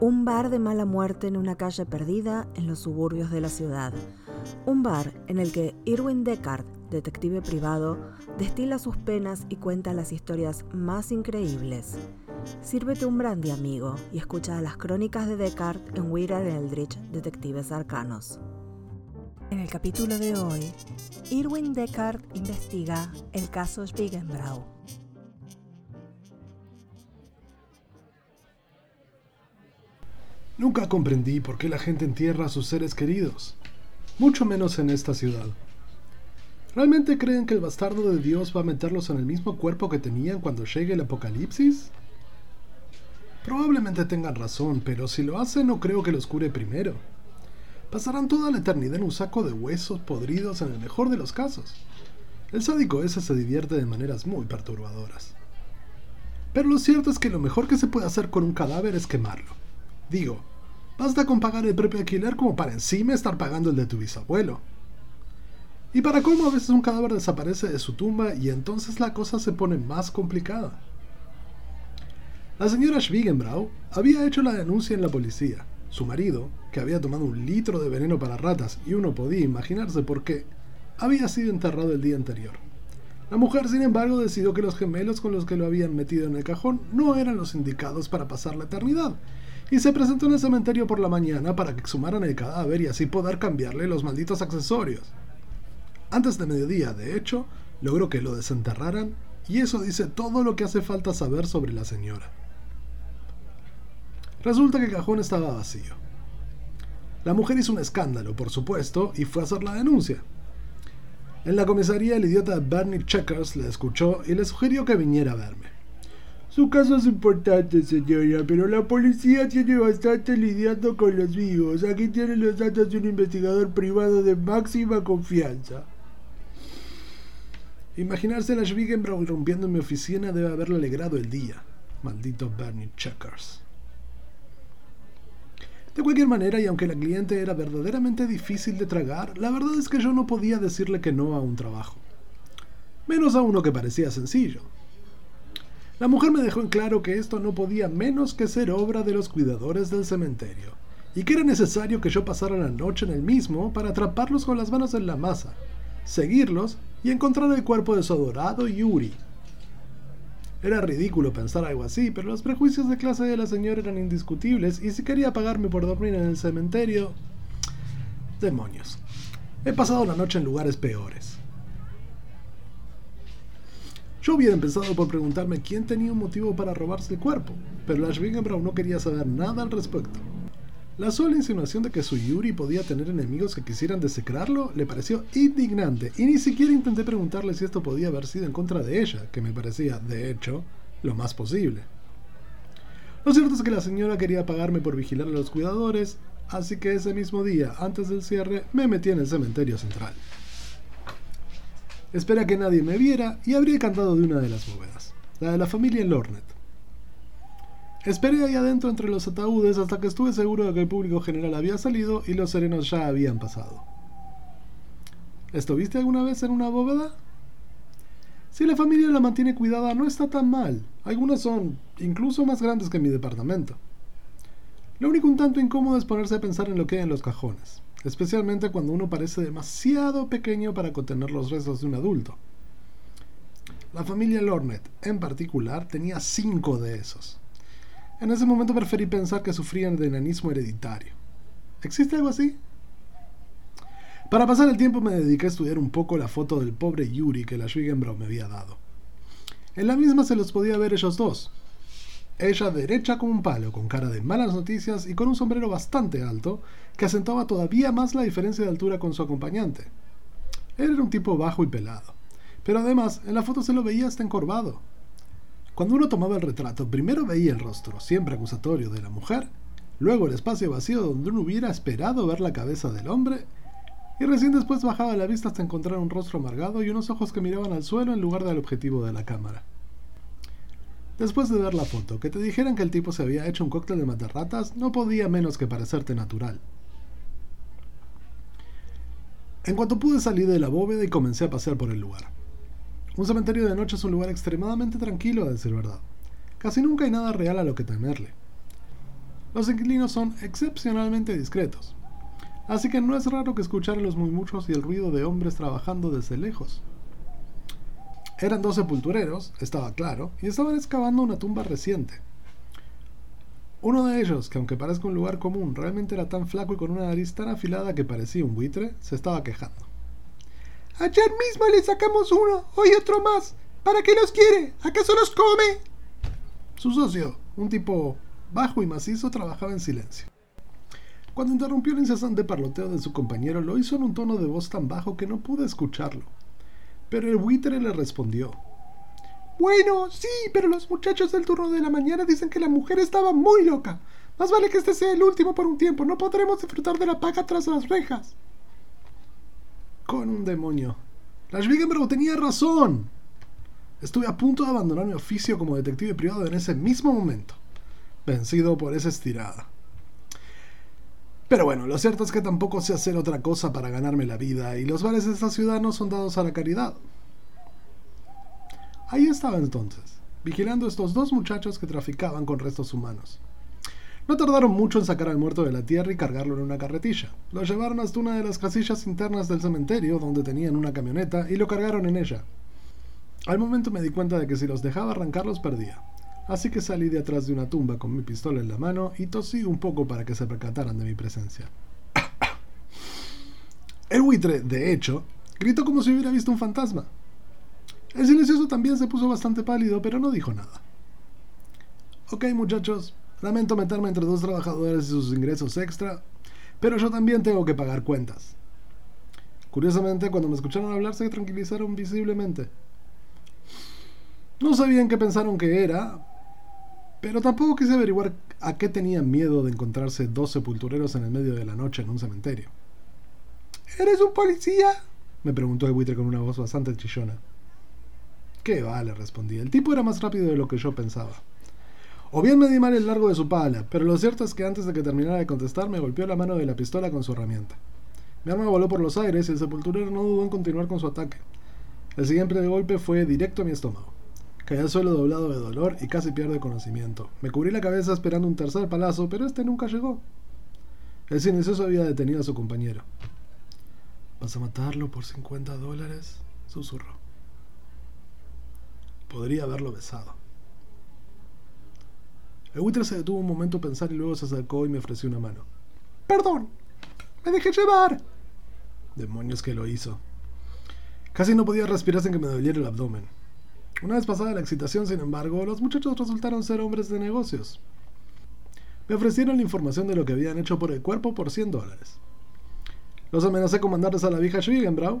Un bar de mala muerte en una calle perdida en los suburbios de la ciudad. Un bar en el que Irwin Deckard, detective privado, destila sus penas y cuenta las historias más increíbles. Sírvete un brandy, amigo, y escucha las crónicas de Deckard en Weird Eldritch, Detectives Arcanos. En el capítulo de hoy, Irwin Deckard investiga el caso Spigenbrau. Nunca comprendí por qué la gente entierra a sus seres queridos, mucho menos en esta ciudad. ¿Realmente creen que el bastardo de Dios va a meterlos en el mismo cuerpo que tenían cuando llegue el apocalipsis? Probablemente tengan razón, pero si lo hacen no creo que los cure primero. Pasarán toda la eternidad en un saco de huesos podridos en el mejor de los casos. El sádico ese se divierte de maneras muy perturbadoras. Pero lo cierto es que lo mejor que se puede hacer con un cadáver es quemarlo. Digo, basta con pagar el propio alquiler como para encima estar pagando el de tu bisabuelo. Y para cómo a veces un cadáver desaparece de su tumba y entonces la cosa se pone más complicada. La señora Schwiegenbrau había hecho la denuncia en la policía. Su marido, que había tomado un litro de veneno para ratas y uno podía imaginarse por qué, había sido enterrado el día anterior. La mujer, sin embargo, decidió que los gemelos con los que lo habían metido en el cajón no eran los indicados para pasar la eternidad, y se presentó en el cementerio por la mañana para que exhumaran el cadáver y así poder cambiarle los malditos accesorios. Antes de mediodía, de hecho, logró que lo desenterraran y eso dice todo lo que hace falta saber sobre la señora. Resulta que el cajón estaba vacío. La mujer hizo un escándalo, por supuesto, y fue a hacer la denuncia. En la comisaría el idiota Bernie Checkers le escuchó y le sugirió que viniera a verme. Su caso es importante, señora, pero la policía tiene bastante lidiando con los vivos. Aquí tienen los datos de un investigador privado de máxima confianza. Imaginarse a la Schwiegenbrau rompiendo en mi oficina debe haberle alegrado el día. Maldito Bernie Checkers. De cualquier manera, y aunque la cliente era verdaderamente difícil de tragar, la verdad es que yo no podía decirle que no a un trabajo. Menos a uno que parecía sencillo. La mujer me dejó en claro que esto no podía menos que ser obra de los cuidadores del cementerio, y que era necesario que yo pasara la noche en el mismo para atraparlos con las manos en la masa, seguirlos y encontrar el cuerpo de su adorado Yuri, era ridículo pensar algo así, pero los prejuicios de clase de la señora eran indiscutibles y si quería pagarme por dormir en el cementerio... Demonios. He pasado la noche en lugares peores. Yo hubiera empezado por preguntarme quién tenía un motivo para robarse el cuerpo, pero la Schwingenbrau no quería saber nada al respecto. La sola insinuación de que su Yuri podía tener enemigos que quisieran desecrarlo le pareció indignante, y ni siquiera intenté preguntarle si esto podía haber sido en contra de ella, que me parecía, de hecho, lo más posible. Lo cierto es que la señora quería pagarme por vigilar a los cuidadores, así que ese mismo día, antes del cierre, me metí en el cementerio central. Esperé a que nadie me viera y abrí cantado de una de las bóvedas, la de la familia Lornet. Esperé ahí adentro entre los ataúdes hasta que estuve seguro de que el público general había salido y los serenos ya habían pasado. ¿Estuviste alguna vez en una bóveda? Si la familia la mantiene cuidada no está tan mal. Algunas son incluso más grandes que mi departamento. Lo único un tanto incómodo es ponerse a pensar en lo que hay en los cajones, especialmente cuando uno parece demasiado pequeño para contener los restos de un adulto. La familia Lornet, en particular, tenía cinco de esos. En ese momento preferí pensar que sufrían de enanismo hereditario. ¿Existe algo así? Para pasar el tiempo me dediqué a estudiar un poco la foto del pobre Yuri que la Schwiegenbrau me había dado. En la misma se los podía ver ellos dos. Ella derecha como un palo, con cara de malas noticias y con un sombrero bastante alto, que acentuaba todavía más la diferencia de altura con su acompañante. Él era un tipo bajo y pelado, pero además en la foto se lo veía hasta encorvado. Cuando uno tomaba el retrato, primero veía el rostro, siempre acusatorio, de la mujer, luego el espacio vacío donde uno hubiera esperado ver la cabeza del hombre, y recién después bajaba la vista hasta encontrar un rostro amargado y unos ojos que miraban al suelo en lugar del objetivo de la cámara. Después de ver la foto, que te dijeran que el tipo se había hecho un cóctel de matarratas no podía menos que parecerte natural. En cuanto pude salir de la bóveda y comencé a pasear por el lugar. Un cementerio de noche es un lugar extremadamente tranquilo, a decir verdad. Casi nunca hay nada real a lo que temerle. Los inquilinos son excepcionalmente discretos, así que no es raro que escucharan los murmullos y el ruido de hombres trabajando desde lejos. Eran dos sepultureros, estaba claro, y estaban excavando una tumba reciente. Uno de ellos, que aunque parezca un lugar común, realmente era tan flaco y con una nariz tan afilada que parecía un buitre, se estaba quejando. Ayer mismo le sacamos uno, hoy otro más. ¿Para qué los quiere? ¿Acaso los come? Su socio, un tipo bajo y macizo, trabajaba en silencio. Cuando interrumpió el incesante parloteo de su compañero, lo hizo en un tono de voz tan bajo que no pude escucharlo. Pero el buitre le respondió. Bueno, sí, pero los muchachos del turno de la mañana dicen que la mujer estaba muy loca. Más vale que este sea el último por un tiempo. No podremos disfrutar de la paga tras las rejas. Con un demonio. La Schwiegenbrow tenía razón. Estuve a punto de abandonar mi oficio como detective privado en ese mismo momento, vencido por esa estirada. Pero bueno, lo cierto es que tampoco sé hacer otra cosa para ganarme la vida, y los bares de esta ciudad no son dados a la caridad. Ahí estaba entonces, vigilando a estos dos muchachos que traficaban con restos humanos. No tardaron mucho en sacar al muerto de la tierra y cargarlo en una carretilla. Lo llevaron hasta una de las casillas internas del cementerio, donde tenían una camioneta, y lo cargaron en ella. Al momento me di cuenta de que si los dejaba arrancar los perdía. Así que salí de atrás de una tumba con mi pistola en la mano y tosí un poco para que se percataran de mi presencia. El buitre, de hecho, gritó como si hubiera visto un fantasma. El silencioso también se puso bastante pálido, pero no dijo nada. Ok, muchachos, lamento meterme entre dos trabajadores y sus ingresos extra, pero yo también tengo que pagar cuentas. Curiosamente, cuando me escucharon hablar se tranquilizaron visiblemente. No sabían qué pensaron que era, pero tampoco quise averiguar a qué tenían miedo de encontrarse dos sepultureros en el medio de la noche en un cementerio. ¿Eres un policía? me preguntó el buitre con una voz bastante chillona. ¿Qué va? le respondí. El tipo era más rápido de lo que yo pensaba. O bien me di mal el largo de su pala, pero lo cierto es que antes de que terminara de contestar me golpeó la mano de la pistola con su herramienta. Mi arma voló por los aires y el sepulturero no dudó en continuar con su ataque. El siguiente golpe fue directo a mi estómago. Caí al suelo doblado de dolor y casi pierdo conocimiento. Me cubrí la cabeza esperando un tercer palazo, pero este nunca llegó. El silencioso había detenido a su compañero. ¿Vas a matarlo por 50 dólares? susurró. Podría haberlo besado. El buitre se detuvo un momento a pensar y luego se acercó y me ofreció una mano. Perdón, me dejé llevar. Demonios que lo hizo. Casi no podía respirar sin que me doliera el abdomen. Una vez pasada la excitación, sin embargo, los muchachos resultaron ser hombres de negocios. Me ofrecieron la información de lo que habían hecho por el cuerpo por 100 dólares. Los amenacé con mandarles a la vieja Schwiegenbrau.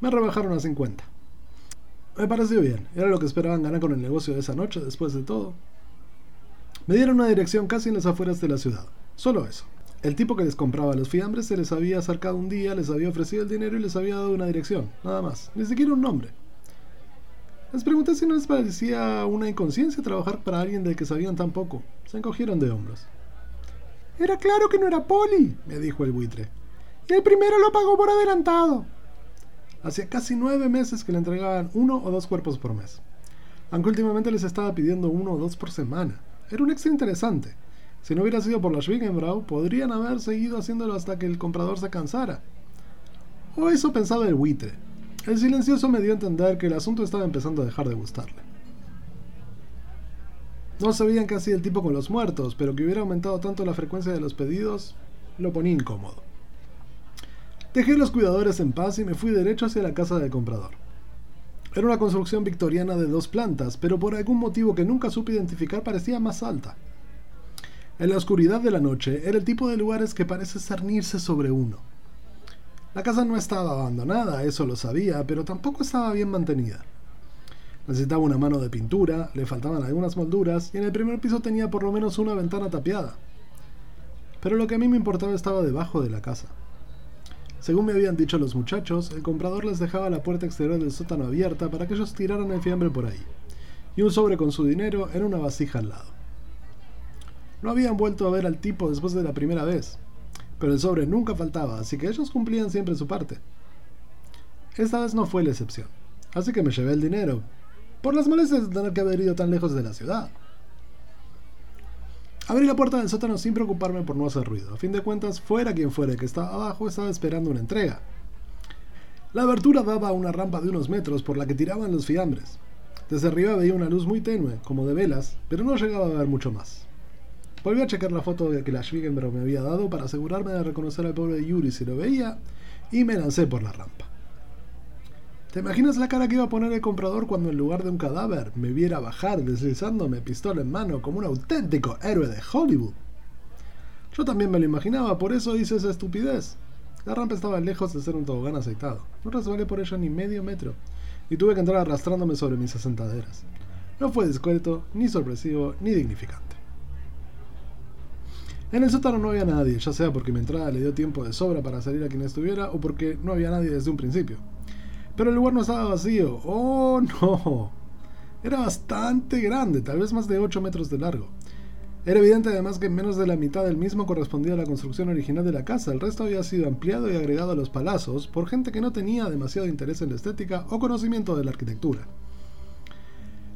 Me rebajaron a 50. Me pareció bien, era lo que esperaban ganar con el negocio de esa noche, después de todo. Me dieron una dirección casi en las afueras de la ciudad. Solo eso. El tipo que les compraba los fiambres se les había acercado un día, les había ofrecido el dinero y les había dado una dirección, nada más, ni siquiera un nombre. Les pregunté si no les parecía una inconsciencia trabajar para alguien del que sabían tan poco. Se encogieron de hombros. Era claro que no era Poli, me dijo el buitre. Y el primero lo pagó por adelantado. Hacía casi nueve meses que le entregaban uno o dos cuerpos por mes. Aunque últimamente les estaba pidiendo uno o dos por semana. Era un extra interesante. Si no hubiera sido por la Schwingenbrau, podrían haber seguido haciéndolo hasta que el comprador se cansara. O eso pensaba el buitre, el silencioso me dio a entender que el asunto estaba empezando a dejar de gustarle. No sabían qué hacía el tipo con los muertos, pero que hubiera aumentado tanto la frecuencia de los pedidos lo ponía incómodo. Dejé a los cuidadores en paz y me fui derecho hacia la casa del comprador. Era una construcción victoriana de dos plantas, pero por algún motivo que nunca supe identificar parecía más alta. En la oscuridad de la noche era el tipo de lugares que parece cernirse sobre uno. La casa no estaba abandonada, eso lo sabía, pero tampoco estaba bien mantenida. Necesitaba una mano de pintura, le faltaban algunas molduras y en el primer piso tenía por lo menos una ventana tapiada. Pero lo que a mí me importaba estaba debajo de la casa. Según me habían dicho los muchachos, el comprador les dejaba la puerta exterior del sótano abierta para que ellos tiraran el fiambre por ahí, y un sobre con su dinero en una vasija al lado. No habían vuelto a ver al tipo después de la primera vez, pero el sobre nunca faltaba, así que ellos cumplían siempre su parte. Esta vez no fue la excepción, así que me llevé el dinero, por las molestias de tener que haber ido tan lejos de la ciudad. Abrí la puerta del sótano sin preocuparme por no hacer ruido. A fin de cuentas, fuera quien fuera que estaba abajo, estaba esperando una entrega. La abertura daba a una rampa de unos metros por la que tiraban los fiambres. Desde arriba veía una luz muy tenue, como de velas, pero no llegaba a ver mucho más. Volví a checar la foto que la Schwiegenberg me había dado para asegurarme de reconocer al pobre Yuri si lo veía, y me lancé por la rampa. ¿Te imaginas la cara que iba a poner el comprador cuando en lugar de un cadáver me viera bajar deslizándome pistola en mano como un auténtico héroe de Hollywood? Yo también me lo imaginaba, por eso hice esa estupidez. La rampa estaba lejos de ser un tobogán aceitado. No resbalé por ella ni medio metro, y tuve que entrar arrastrándome sobre mis asentaderas. No fue discreto, ni sorpresivo, ni dignificante. En el sótano no había nadie, ya sea porque mi entrada le dio tiempo de sobra para salir a quien estuviera o porque no había nadie desde un principio. Pero el lugar no estaba vacío. ¡Oh, no! Era bastante grande, tal vez más de 8 metros de largo. Era evidente además que menos de la mitad del mismo correspondía a la construcción original de la casa, el resto había sido ampliado y agregado a los palazos por gente que no tenía demasiado interés en la estética o conocimiento de la arquitectura.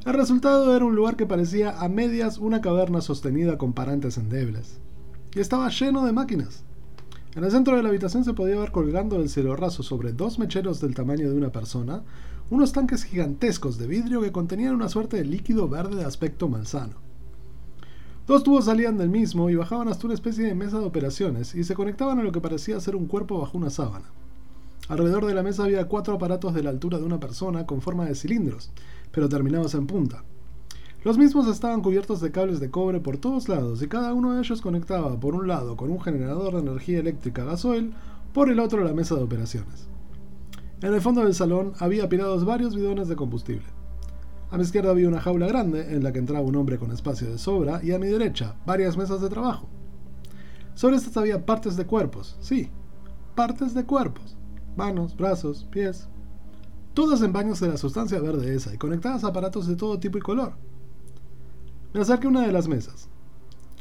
El resultado era un lugar que parecía a medias una caverna sostenida con parantes endebles. Y estaba lleno de máquinas. En el centro de la habitación se podía ver colgando del cielo raso sobre dos mecheros del tamaño de una persona, unos tanques gigantescos de vidrio que contenían una suerte de líquido verde de aspecto malsano. Dos tubos salían del mismo y bajaban hasta una especie de mesa de operaciones y se conectaban a lo que parecía ser un cuerpo bajo una sábana. Alrededor de la mesa había cuatro aparatos de la altura de una persona con forma de cilindros, pero terminados en punta. Los mismos estaban cubiertos de cables de cobre por todos lados y cada uno de ellos conectaba por un lado con un generador de energía eléctrica gasoil, por el otro la mesa de operaciones. En el fondo del salón había apilados varios bidones de combustible. A mi izquierda había una jaula grande en la que entraba un hombre con espacio de sobra y a mi derecha varias mesas de trabajo. Sobre estas había partes de cuerpos, sí, partes de cuerpos, manos, brazos, pies, todas en baños de la sustancia verde esa y conectadas a aparatos de todo tipo y color. Me acerqué a una de las mesas.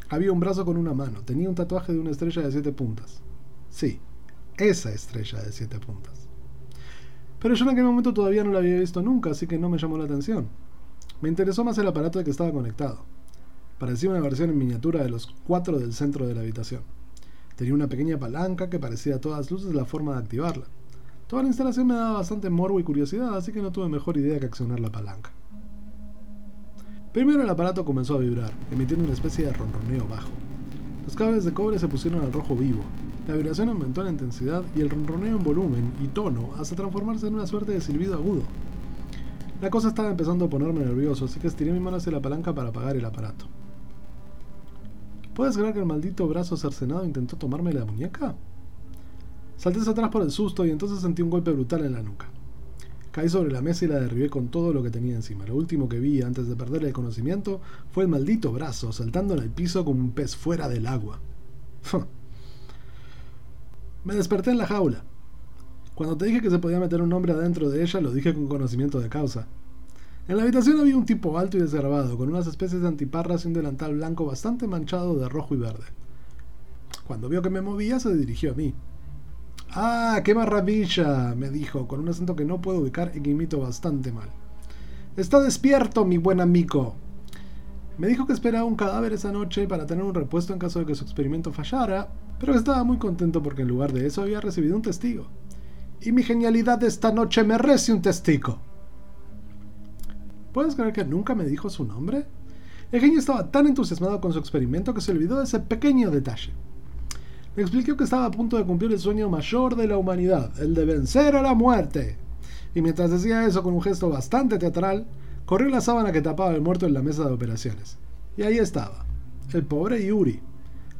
Había un brazo con una mano. Tenía un tatuaje de una estrella de siete puntas. Sí, esa estrella de siete puntas. Pero yo en aquel momento todavía no la había visto nunca, así que no me llamó la atención. Me interesó más el aparato que estaba conectado. Parecía una versión en miniatura de los cuatro del centro de la habitación. Tenía una pequeña palanca que parecía a todas luces la forma de activarla. Toda la instalación me daba bastante morbo y curiosidad, así que no tuve mejor idea que accionar la palanca. Primero el aparato comenzó a vibrar, emitiendo una especie de ronroneo bajo. Los cables de cobre se pusieron al rojo vivo. La vibración aumentó en intensidad y el ronroneo en volumen y tono hasta transformarse en una suerte de silbido agudo. La cosa estaba empezando a ponerme nervioso, así que estiré mi mano hacia la palanca para apagar el aparato. ¿Puedes creer que el maldito brazo cercenado intentó tomarme la muñeca? Salté hacia atrás por el susto y entonces sentí un golpe brutal en la nuca. Caí sobre la mesa y la derribé con todo lo que tenía encima. Lo último que vi antes de perder el conocimiento fue el maldito brazo saltando en el piso como un pez fuera del agua. Me desperté en la jaula. Cuando te dije que se podía meter un hombre adentro de ella, lo dije con conocimiento de causa. En la habitación había un tipo alto y desgarbado, con unas especies de antiparras y un delantal blanco bastante manchado de rojo y verde. Cuando vio que me movía, se dirigió a mí. Ah, qué maravilla, me dijo, con un acento que no puedo ubicar y que imito bastante mal. Está despierto, mi buen amigo. Me dijo que esperaba un cadáver esa noche para tener un repuesto en caso de que su experimento fallara, pero estaba muy contento porque en lugar de eso había recibido un testigo. Y mi genialidad de esta noche me rece un testigo. ¿Puedes creer que nunca me dijo su nombre? El genio estaba tan entusiasmado con su experimento que se olvidó de ese pequeño detalle me explicó que estaba a punto de cumplir el sueño mayor de la humanidad, el de vencer a la muerte. Y mientras decía eso con un gesto bastante teatral, corrió la sábana que tapaba al muerto en la mesa de operaciones. Y ahí estaba, el pobre Yuri,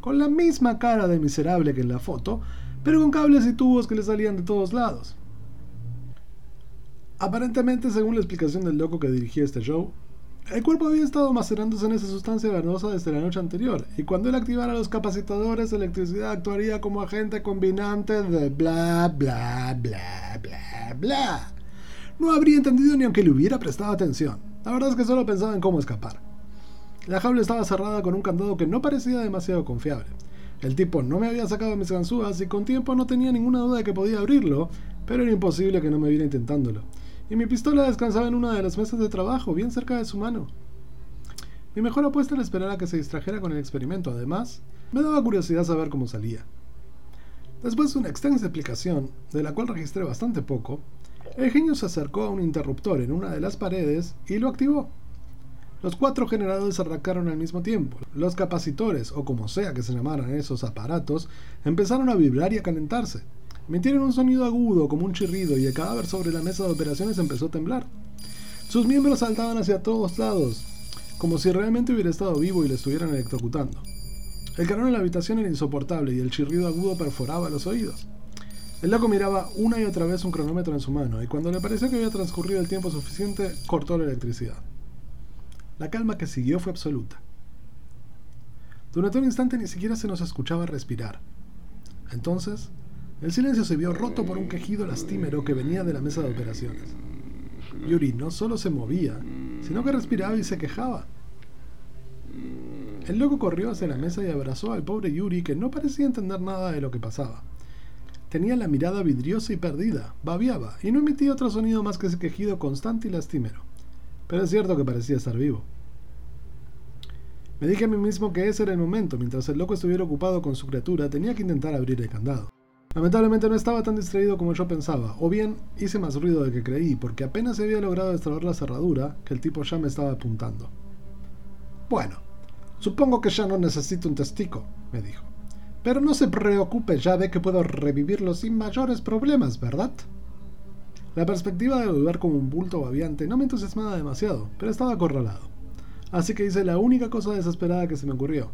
con la misma cara de miserable que en la foto, pero con cables y tubos que le salían de todos lados. Aparentemente, según la explicación del loco que dirigía este show, el cuerpo había estado macerándose en esa sustancia venosa desde la noche anterior, y cuando él activara los capacitadores, la electricidad actuaría como agente combinante de bla bla bla bla bla. No habría entendido ni aunque le hubiera prestado atención. La verdad es que solo pensaba en cómo escapar. La jaula estaba cerrada con un candado que no parecía demasiado confiable. El tipo no me había sacado mis ganzúas y con tiempo no tenía ninguna duda de que podía abrirlo, pero era imposible que no me viera intentándolo y mi pistola descansaba en una de las mesas de trabajo, bien cerca de su mano. Mi mejor apuesta era esperar a que se distrajera con el experimento. Además, me daba curiosidad saber cómo salía. Después de una extensa explicación, de la cual registré bastante poco, el genio se acercó a un interruptor en una de las paredes y lo activó. Los cuatro generadores arrancaron al mismo tiempo. Los capacitores, o como sea que se llamaran esos aparatos, empezaron a vibrar y a calentarse. Emitieron un sonido agudo como un chirrido y el cadáver sobre la mesa de operaciones empezó a temblar. Sus miembros saltaban hacia todos lados, como si realmente hubiera estado vivo y le estuvieran electrocutando. El calor en la habitación era insoportable y el chirrido agudo perforaba los oídos. El loco miraba una y otra vez un cronómetro en su mano y cuando le pareció que había transcurrido el tiempo suficiente, cortó la electricidad. La calma que siguió fue absoluta. Durante un instante ni siquiera se nos escuchaba respirar. Entonces, el silencio se vio roto por un quejido lastimero que venía de la mesa de operaciones. Yuri no solo se movía, sino que respiraba y se quejaba. El loco corrió hacia la mesa y abrazó al pobre Yuri que no parecía entender nada de lo que pasaba. Tenía la mirada vidriosa y perdida, babiaba y no emitía otro sonido más que ese quejido constante y lastimero pero es cierto que parecía estar vivo. Me dije a mí mismo que ese era el momento, mientras el loco estuviera ocupado con su criatura, tenía que intentar abrir el candado. Lamentablemente no estaba tan distraído como yo pensaba, o bien hice más ruido del que creí, porque apenas había logrado destrabar la cerradura que el tipo ya me estaba apuntando. Bueno, supongo que ya no necesito un testigo, me dijo. Pero no se preocupe, ya ve que puedo revivirlo sin mayores problemas, ¿verdad? La perspectiva de volver como un bulto babiante no me entusiasmaba demasiado, pero estaba acorralado. Así que hice la única cosa desesperada que se me ocurrió.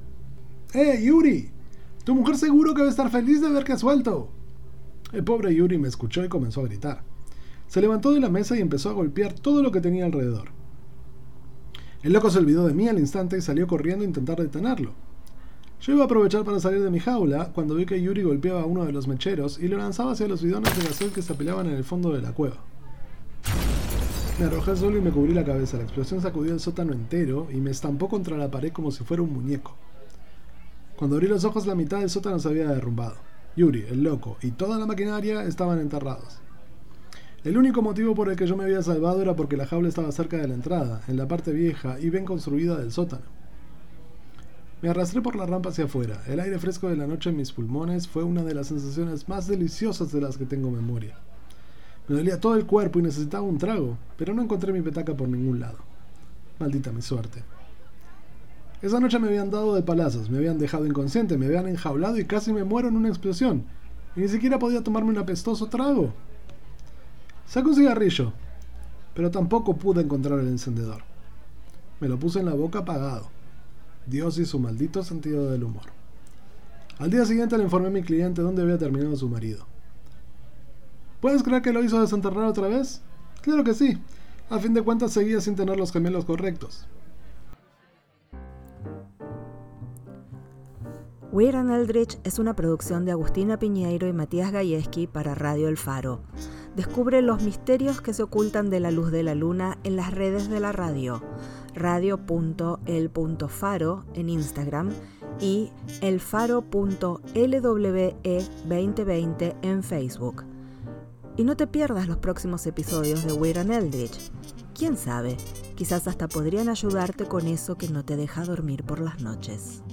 ¡Eh, Yuri! Tu mujer seguro que va a estar feliz de verte suelto. El pobre Yuri me escuchó y comenzó a gritar. Se levantó de la mesa y empezó a golpear todo lo que tenía alrededor. El loco se olvidó de mí al instante y salió corriendo a intentar detenerlo. Yo iba a aprovechar para salir de mi jaula cuando vi que Yuri golpeaba a uno de los mecheros y lo lanzaba hacia los bidones de gasoil que se apilaban en el fondo de la cueva. Me arrojé al suelo y me cubrí la cabeza. La explosión sacudió el sótano entero y me estampó contra la pared como si fuera un muñeco. Cuando abrí los ojos, la mitad del sótano se había derrumbado. Yuri, el loco, y toda la maquinaria estaban enterrados. El único motivo por el que yo me había salvado era porque la jaula estaba cerca de la entrada, en la parte vieja y bien construida del sótano. Me arrastré por la rampa hacia afuera. El aire fresco de la noche en mis pulmones fue una de las sensaciones más deliciosas de las que tengo memoria. Me dolía todo el cuerpo y necesitaba un trago, pero no encontré mi petaca por ningún lado. Maldita mi suerte. Esa noche me habían dado de palazos, me habían dejado inconsciente, me habían enjaulado y casi me muero en una explosión. Y ni siquiera podía tomarme un apestoso trago. Saco un cigarrillo, pero tampoco pude encontrar el encendedor. Me lo puse en la boca apagado. Dios y su maldito sentido del humor. Al día siguiente le informé a mi cliente dónde había terminado su marido. ¿Puedes creer que lo hizo desenterrar otra vez? Claro que sí. A fin de cuentas seguía sin tener los gemelos correctos. Weird and Eldritch es una producción de Agustina Piñeiro y Matías Gayeski para Radio El Faro. Descubre los misterios que se ocultan de la luz de la luna en las redes de la radio radio.el.faro en Instagram y elfaro.lwe2020 en Facebook. Y no te pierdas los próximos episodios de Weird and Eldritch. Quién sabe, quizás hasta podrían ayudarte con eso que no te deja dormir por las noches.